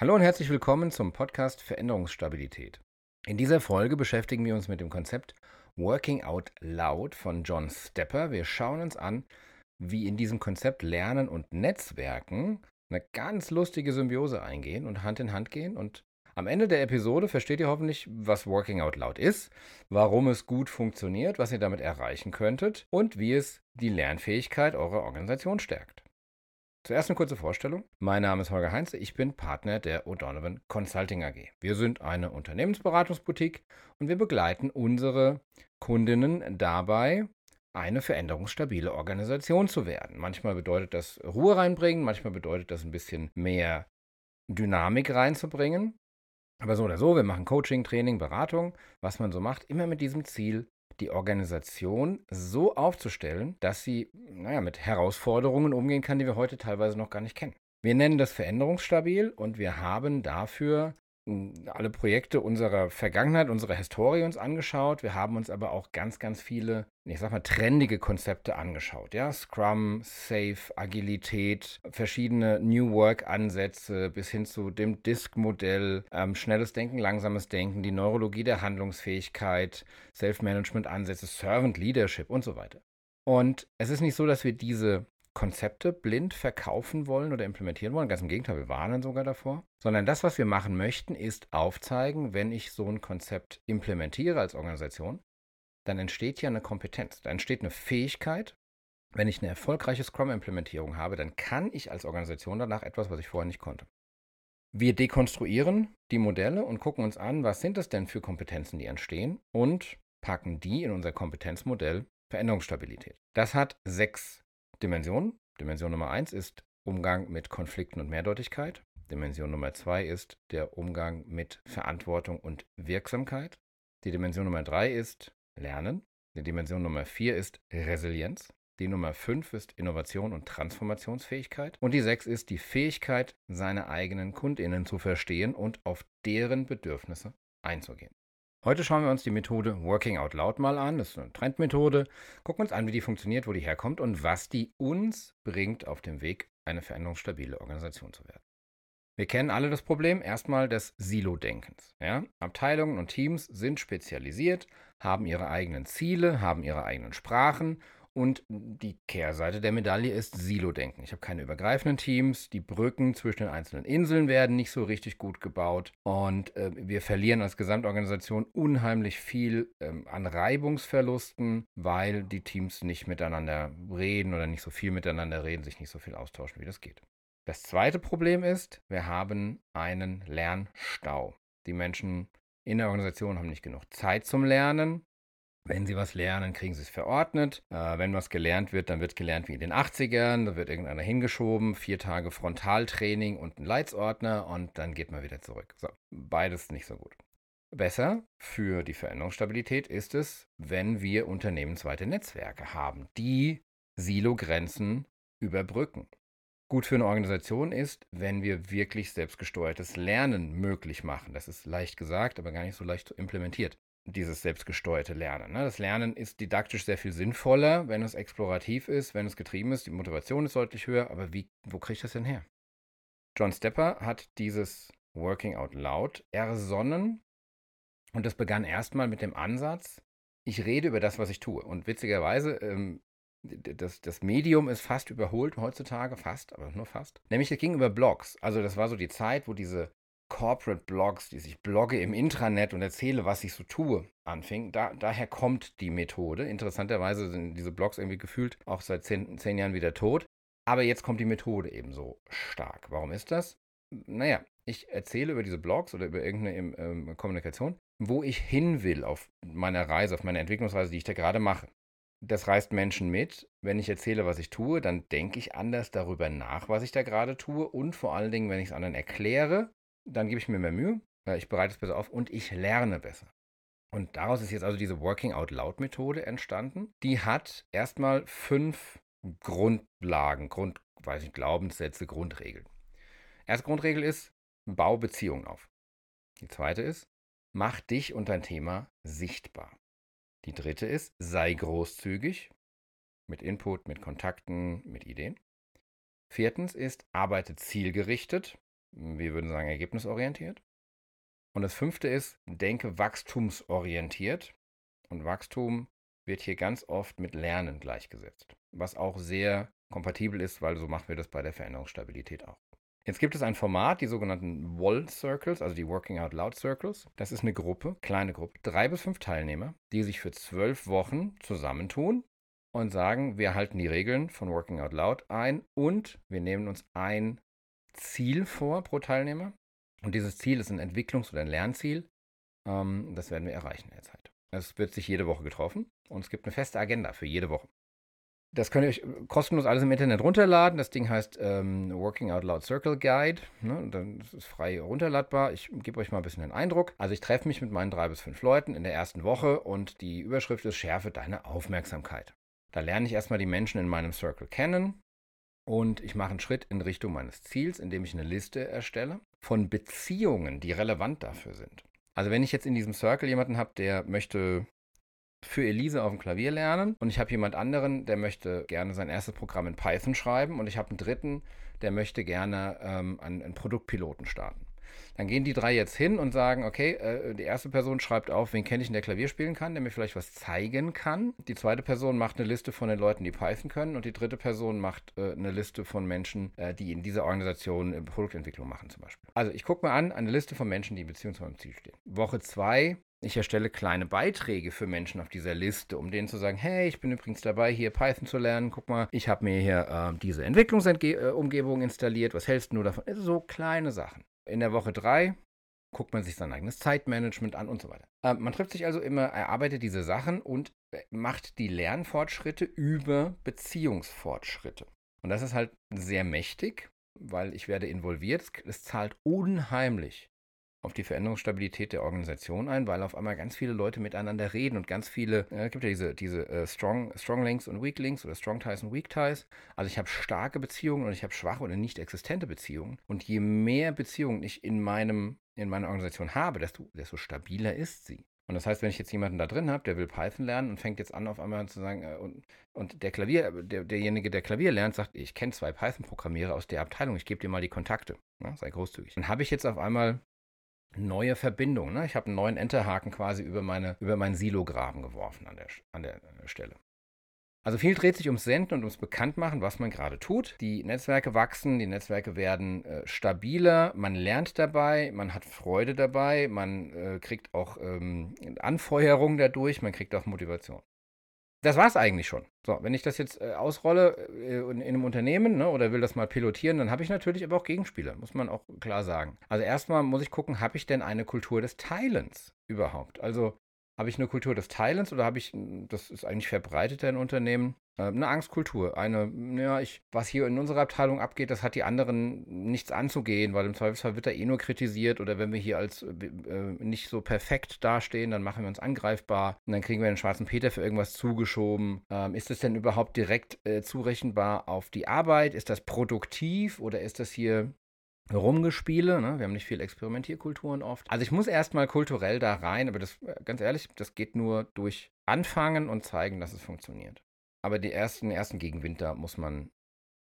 Hallo und herzlich willkommen zum Podcast Veränderungsstabilität. In dieser Folge beschäftigen wir uns mit dem Konzept Working Out Loud von John Stepper. Wir schauen uns an, wie in diesem Konzept Lernen und Netzwerken eine ganz lustige Symbiose eingehen und Hand in Hand gehen. Und am Ende der Episode versteht ihr hoffentlich, was Working Out Loud ist, warum es gut funktioniert, was ihr damit erreichen könntet und wie es die Lernfähigkeit eurer Organisation stärkt. Zuerst eine kurze Vorstellung. Mein Name ist Holger Heinze, ich bin Partner der O'Donovan Consulting AG. Wir sind eine Unternehmensberatungsboutique und wir begleiten unsere Kundinnen dabei, eine veränderungsstabile Organisation zu werden. Manchmal bedeutet das Ruhe reinbringen, manchmal bedeutet das ein bisschen mehr Dynamik reinzubringen. Aber so oder so, wir machen Coaching, Training, Beratung, was man so macht, immer mit diesem Ziel, die Organisation so aufzustellen, dass sie naja, mit Herausforderungen umgehen kann, die wir heute teilweise noch gar nicht kennen. Wir nennen das veränderungsstabil und wir haben dafür alle Projekte unserer Vergangenheit, unserer Historie uns angeschaut. Wir haben uns aber auch ganz, ganz viele, ich sag mal, trendige Konzepte angeschaut. Ja, Scrum, Safe, Agilität, verschiedene New Work-Ansätze bis hin zu dem Disk-Modell, ähm, schnelles Denken, langsames Denken, die Neurologie der Handlungsfähigkeit, Self-Management-Ansätze, Servant Leadership und so weiter. Und es ist nicht so, dass wir diese Konzepte blind verkaufen wollen oder implementieren wollen. Ganz im Gegenteil, wir warnen sogar davor. Sondern das, was wir machen möchten, ist aufzeigen, wenn ich so ein Konzept implementiere als Organisation, dann entsteht ja eine Kompetenz, da entsteht eine Fähigkeit. Wenn ich eine erfolgreiche Scrum-Implementierung habe, dann kann ich als Organisation danach etwas, was ich vorher nicht konnte. Wir dekonstruieren die Modelle und gucken uns an, was sind das denn für Kompetenzen, die entstehen und packen die in unser Kompetenzmodell Veränderungsstabilität. Das hat sechs Dimensionen. Dimension Nummer eins ist Umgang mit Konflikten und Mehrdeutigkeit. Dimension Nummer zwei ist der Umgang mit Verantwortung und Wirksamkeit. Die Dimension Nummer drei ist Lernen. Die Dimension Nummer vier ist Resilienz. Die Nummer fünf ist Innovation und Transformationsfähigkeit. Und die sechs ist die Fähigkeit, seine eigenen KundInnen zu verstehen und auf deren Bedürfnisse einzugehen. Heute schauen wir uns die Methode Working Out Loud mal an. Das ist eine Trendmethode. Gucken uns an, wie die funktioniert, wo die herkommt und was die uns bringt auf dem Weg, eine veränderungsstabile Organisation zu werden. Wir kennen alle das Problem erstmal des Silo-Denkens. Ja? Abteilungen und Teams sind spezialisiert, haben ihre eigenen Ziele, haben ihre eigenen Sprachen und die Kehrseite der Medaille ist Silo-Denken. Ich habe keine übergreifenden Teams, die Brücken zwischen den einzelnen Inseln werden nicht so richtig gut gebaut und äh, wir verlieren als Gesamtorganisation unheimlich viel ähm, an Reibungsverlusten, weil die Teams nicht miteinander reden oder nicht so viel miteinander reden, sich nicht so viel austauschen, wie das geht. Das zweite Problem ist, wir haben einen Lernstau. Die Menschen in der Organisation haben nicht genug Zeit zum Lernen. Wenn sie was lernen, kriegen sie es verordnet. Äh, wenn was gelernt wird, dann wird gelernt wie in den 80ern. Da wird irgendeiner hingeschoben, vier Tage Frontaltraining und ein Leitsordner und dann geht man wieder zurück. So, beides nicht so gut. Besser für die Veränderungsstabilität ist es, wenn wir unternehmensweite Netzwerke haben, die Silo-Grenzen überbrücken. Gut für eine Organisation ist, wenn wir wirklich selbstgesteuertes Lernen möglich machen. Das ist leicht gesagt, aber gar nicht so leicht implementiert dieses selbstgesteuerte Lernen. Ne? Das Lernen ist didaktisch sehr viel sinnvoller, wenn es explorativ ist, wenn es getrieben ist. Die Motivation ist deutlich höher, aber wie, wo kriege ich das denn her? John Stepper hat dieses Working Out Loud ersonnen und das begann erstmal mit dem Ansatz, ich rede über das, was ich tue. Und witzigerweise, ähm, das, das Medium ist fast überholt heutzutage, fast, aber nur fast. Nämlich es ging über Blogs. Also das war so die Zeit, wo diese Corporate Blogs, die sich blogge im Intranet und erzähle, was ich so tue, anfing. Da, daher kommt die Methode. Interessanterweise sind diese Blogs irgendwie gefühlt auch seit zehn, zehn Jahren wieder tot. Aber jetzt kommt die Methode eben so stark. Warum ist das? Naja, ich erzähle über diese Blogs oder über irgendeine ähm, Kommunikation, wo ich hin will auf meiner Reise, auf meiner Entwicklungsreise, die ich da gerade mache. Das reißt Menschen mit. Wenn ich erzähle, was ich tue, dann denke ich anders darüber nach, was ich da gerade tue. Und vor allen Dingen, wenn ich es anderen erkläre, dann gebe ich mir mehr Mühe, ich bereite es besser auf und ich lerne besser. Und daraus ist jetzt also diese Working Out Loud Methode entstanden. Die hat erstmal fünf Grundlagen, Grund, weiß ich, Glaubenssätze, Grundregeln. Erste Grundregel ist, bau Beziehungen auf. Die zweite ist, mach dich und dein Thema sichtbar. Die dritte ist, sei großzügig mit Input, mit Kontakten, mit Ideen. Viertens ist, arbeite zielgerichtet wir würden sagen ergebnisorientiert. Und das fünfte ist, denke wachstumsorientiert. Und Wachstum wird hier ganz oft mit Lernen gleichgesetzt, was auch sehr kompatibel ist, weil so machen wir das bei der Veränderungsstabilität auch. Jetzt gibt es ein Format, die sogenannten Wall Circles, also die Working Out Loud Circles. Das ist eine Gruppe, kleine Gruppe, drei bis fünf Teilnehmer, die sich für zwölf Wochen zusammentun und sagen, wir halten die Regeln von Working Out Loud ein und wir nehmen uns ein Ziel vor pro Teilnehmer. Und dieses Ziel ist ein Entwicklungs- oder ein Lernziel. Ähm, das werden wir erreichen in der Zeit. Es wird sich jede Woche getroffen und es gibt eine feste Agenda für jede Woche. Das könnt ihr euch kostenlos alles im Internet runterladen. Das Ding heißt ähm, Working Out Loud Circle Guide. Ne? Das ist frei runterladbar. Ich gebe euch mal ein bisschen den Eindruck. Also ich treffe mich mit meinen drei bis fünf Leuten in der ersten Woche und die Überschrift ist Schärfe deine Aufmerksamkeit. Da lerne ich erstmal die Menschen in meinem Circle kennen und ich mache einen Schritt in Richtung meines Ziels, indem ich eine Liste erstelle von Beziehungen, die relevant dafür sind. Also wenn ich jetzt in diesem Circle jemanden habe, der möchte für Elise auf dem Klavier lernen und ich habe jemand anderen, der möchte gerne sein erstes Programm in Python schreiben und ich habe einen dritten, der möchte gerne ähm, einen, einen Produktpiloten starten. Dann gehen die drei jetzt hin und sagen, okay, äh, die erste Person schreibt auf, wen kenne ich, der Klavier spielen kann, der mir vielleicht was zeigen kann. Die zweite Person macht eine Liste von den Leuten, die Python können. Und die dritte Person macht äh, eine Liste von Menschen, äh, die in dieser Organisation Produktentwicklung machen zum Beispiel. Also ich gucke mir an, eine Liste von Menschen, die in Beziehung zu meinem Ziel stehen. Woche zwei ich erstelle kleine Beiträge für Menschen auf dieser Liste, um denen zu sagen, hey, ich bin übrigens dabei, hier Python zu lernen. Guck mal, ich habe mir hier äh, diese Entwicklungsumgebung installiert. Was hältst du davon? Also so kleine Sachen. In der Woche drei guckt man sich sein eigenes Zeitmanagement an und so weiter. Äh, man trifft sich also immer, erarbeitet diese Sachen und äh, macht die Lernfortschritte über Beziehungsfortschritte. Und das ist halt sehr mächtig, weil ich werde involviert. Es zahlt unheimlich auf die Veränderungsstabilität der Organisation ein, weil auf einmal ganz viele Leute miteinander reden und ganz viele, äh, es gibt ja diese, diese äh, Strong, Strong Links und Weak Links oder Strong Ties und Weak Ties. Also ich habe starke Beziehungen und ich habe schwache oder nicht existente Beziehungen. Und je mehr Beziehungen ich in meinem, in meiner Organisation habe, desto, desto stabiler ist sie. Und das heißt, wenn ich jetzt jemanden da drin habe, der will Python lernen und fängt jetzt an, auf einmal zu sagen, äh, und, und der Klavier, der, derjenige, der Klavier lernt, sagt, ich kenne zwei Python-Programmierer aus der Abteilung, ich gebe dir mal die Kontakte. Ja, sei großzügig. Dann habe ich jetzt auf einmal neue Verbindung. Ne? Ich habe einen neuen Enterhaken quasi über, meine, über meinen Silograben geworfen an der, an der Stelle. Also viel dreht sich ums Senden und ums Bekanntmachen, was man gerade tut. Die Netzwerke wachsen, die Netzwerke werden äh, stabiler, man lernt dabei, man hat Freude dabei, man äh, kriegt auch ähm, Anfeuerung dadurch, man kriegt auch Motivation das war es eigentlich schon. So, wenn ich das jetzt äh, ausrolle äh, in, in, einem Unternehmen ne, oder will das mal pilotieren, dann habe ich natürlich aber auch Gegenspieler, muss man auch klar sagen. Also erstmal muss ich gucken, habe ich denn eine Kultur des Teilens überhaupt? Also habe ich eine Kultur des Teilens oder habe ich, das ist eigentlich verbreiteter in Unternehmen, eine Angstkultur. Eine, ja, ich, was hier in unserer Abteilung abgeht, das hat die anderen nichts anzugehen, weil im Zweifelsfall wird er eh nur kritisiert oder wenn wir hier als äh, äh, nicht so perfekt dastehen, dann machen wir uns angreifbar und dann kriegen wir den schwarzen Peter für irgendwas zugeschoben. Ähm, ist das denn überhaupt direkt äh, zurechenbar auf die Arbeit? Ist das produktiv oder ist das hier Rumgespiele. Ne? Wir haben nicht viel Experimentierkulturen oft. Also ich muss erstmal kulturell da rein, aber das, äh, ganz ehrlich, das geht nur durch Anfangen und zeigen, dass es funktioniert. Aber die ersten, ersten Gegenwind da muss man,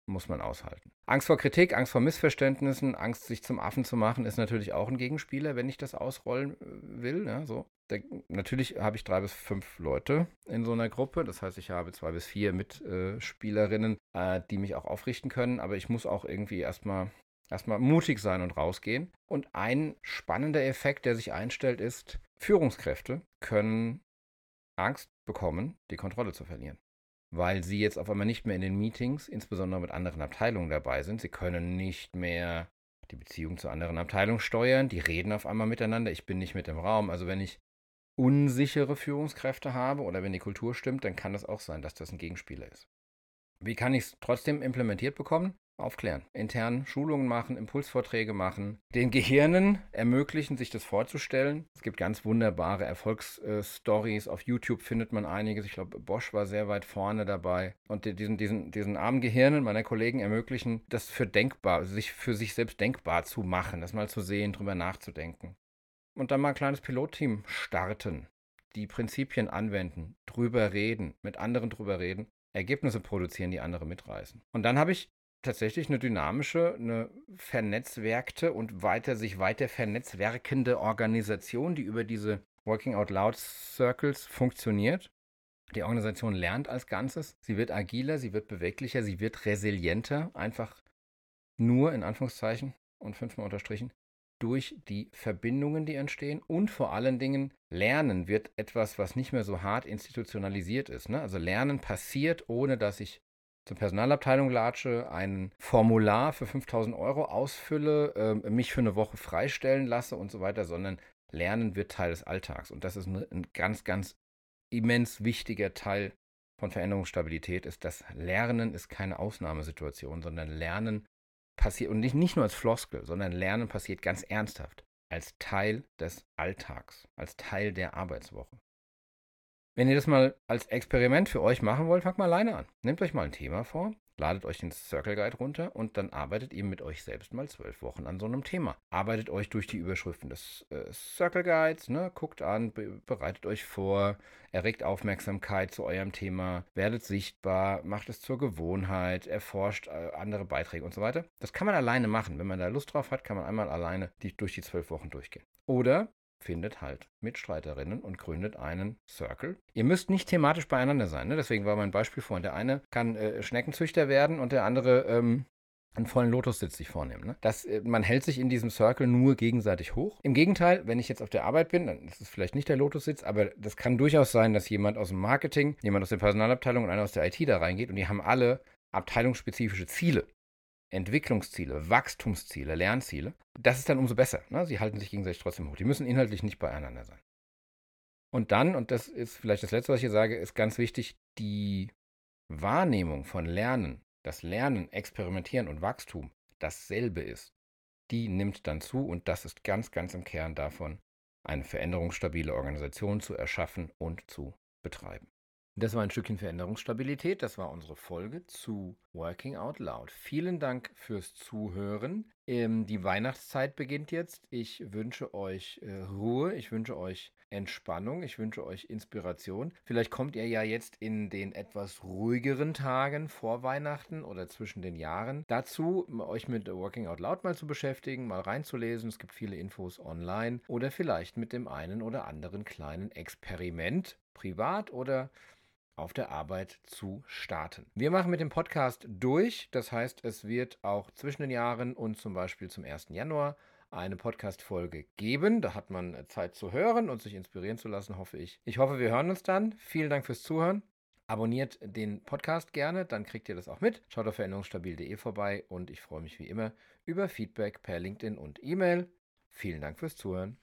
muss man aushalten. Angst vor Kritik, Angst vor Missverständnissen, Angst, sich zum Affen zu machen, ist natürlich auch ein Gegenspieler, wenn ich das ausrollen äh, will. Ja, so. Da, natürlich habe ich drei bis fünf Leute in so einer Gruppe. Das heißt, ich habe zwei bis vier Mitspielerinnen, äh, die mich auch aufrichten können. Aber ich muss auch irgendwie erstmal Erstmal mutig sein und rausgehen. Und ein spannender Effekt, der sich einstellt, ist, Führungskräfte können Angst bekommen, die Kontrolle zu verlieren. Weil sie jetzt auf einmal nicht mehr in den Meetings, insbesondere mit anderen Abteilungen dabei sind. Sie können nicht mehr die Beziehung zu anderen Abteilungen steuern. Die reden auf einmal miteinander. Ich bin nicht mit im Raum. Also wenn ich unsichere Führungskräfte habe oder wenn die Kultur stimmt, dann kann es auch sein, dass das ein Gegenspieler ist. Wie kann ich es trotzdem implementiert bekommen? Aufklären, intern Schulungen machen, Impulsvorträge machen, den Gehirnen ermöglichen, sich das vorzustellen. Es gibt ganz wunderbare Erfolgsstories. Auf YouTube findet man einiges. Ich glaube, Bosch war sehr weit vorne dabei. Und diesen, diesen, diesen armen Gehirnen meiner Kollegen ermöglichen, das für denkbar, sich für sich selbst denkbar zu machen, das mal zu sehen, drüber nachzudenken. Und dann mal ein kleines Pilotteam starten, die Prinzipien anwenden, drüber reden, mit anderen drüber reden Ergebnisse produzieren, die andere mitreißen. Und dann habe ich tatsächlich eine dynamische, eine vernetzwerkte und weiter sich weiter vernetzwerkende Organisation, die über diese Working Out Loud Circles funktioniert. Die Organisation lernt als Ganzes. Sie wird agiler, sie wird beweglicher, sie wird resilienter. Einfach nur in Anführungszeichen und fünfmal unterstrichen durch die Verbindungen, die entstehen und vor allen Dingen Lernen wird etwas, was nicht mehr so hart institutionalisiert ist. Ne? Also Lernen passiert, ohne dass ich zur Personalabteilung latsche, ein Formular für 5000 Euro ausfülle, äh, mich für eine Woche freistellen lasse und so weiter, sondern Lernen wird Teil des Alltags. Und das ist ein, ein ganz, ganz immens wichtiger Teil von Veränderungsstabilität, ist das Lernen ist keine Ausnahmesituation, sondern Lernen passiert, und nicht, nicht nur als Floskel, sondern Lernen passiert ganz ernsthaft, als Teil des Alltags, als Teil der Arbeitswoche. Wenn ihr das mal als Experiment für euch machen wollt, fangt mal alleine an. Nehmt euch mal ein Thema vor, ladet euch den Circle Guide runter und dann arbeitet ihr mit euch selbst mal zwölf Wochen an so einem Thema. Arbeitet euch durch die Überschriften des äh, Circle Guides, ne? guckt an, be bereitet euch vor, erregt Aufmerksamkeit zu eurem Thema, werdet sichtbar, macht es zur Gewohnheit, erforscht äh, andere Beiträge und so weiter. Das kann man alleine machen. Wenn man da Lust drauf hat, kann man einmal alleine die, durch die zwölf Wochen durchgehen. Oder findet halt Mitstreiterinnen und gründet einen Circle. Ihr müsst nicht thematisch beieinander sein. Ne? Deswegen war mein Beispiel vorhin. Der eine kann äh, Schneckenzüchter werden und der andere ähm, einen vollen Lotussitz sich vornehmen. Ne? Das, äh, man hält sich in diesem Circle nur gegenseitig hoch. Im Gegenteil, wenn ich jetzt auf der Arbeit bin, dann ist es vielleicht nicht der Lotussitz, aber das kann durchaus sein, dass jemand aus dem Marketing, jemand aus der Personalabteilung und einer aus der IT da reingeht und die haben alle abteilungsspezifische Ziele. Entwicklungsziele, Wachstumsziele, Lernziele, das ist dann umso besser. Ne? Sie halten sich gegenseitig trotzdem hoch. Die müssen inhaltlich nicht beieinander sein. Und dann, und das ist vielleicht das Letzte, was ich hier sage, ist ganz wichtig, die Wahrnehmung von Lernen, das Lernen, Experimentieren und Wachstum dasselbe ist, die nimmt dann zu und das ist ganz, ganz im Kern davon, eine veränderungsstabile Organisation zu erschaffen und zu betreiben. Das war ein Stückchen Veränderungsstabilität. Das war unsere Folge zu Working Out Loud. Vielen Dank fürs Zuhören. Ähm, die Weihnachtszeit beginnt jetzt. Ich wünsche euch äh, Ruhe. Ich wünsche euch Entspannung. Ich wünsche euch Inspiration. Vielleicht kommt ihr ja jetzt in den etwas ruhigeren Tagen vor Weihnachten oder zwischen den Jahren dazu, euch mit Working Out Loud mal zu beschäftigen, mal reinzulesen. Es gibt viele Infos online oder vielleicht mit dem einen oder anderen kleinen Experiment, privat oder auf der Arbeit zu starten. Wir machen mit dem Podcast durch. Das heißt, es wird auch zwischen den Jahren und zum Beispiel zum 1. Januar eine Podcast-Folge geben. Da hat man Zeit zu hören und sich inspirieren zu lassen, hoffe ich. Ich hoffe, wir hören uns dann. Vielen Dank fürs Zuhören. Abonniert den Podcast gerne, dann kriegt ihr das auch mit. Schaut auf veränderungsstabil.de vorbei und ich freue mich wie immer über Feedback per LinkedIn und E-Mail. Vielen Dank fürs Zuhören.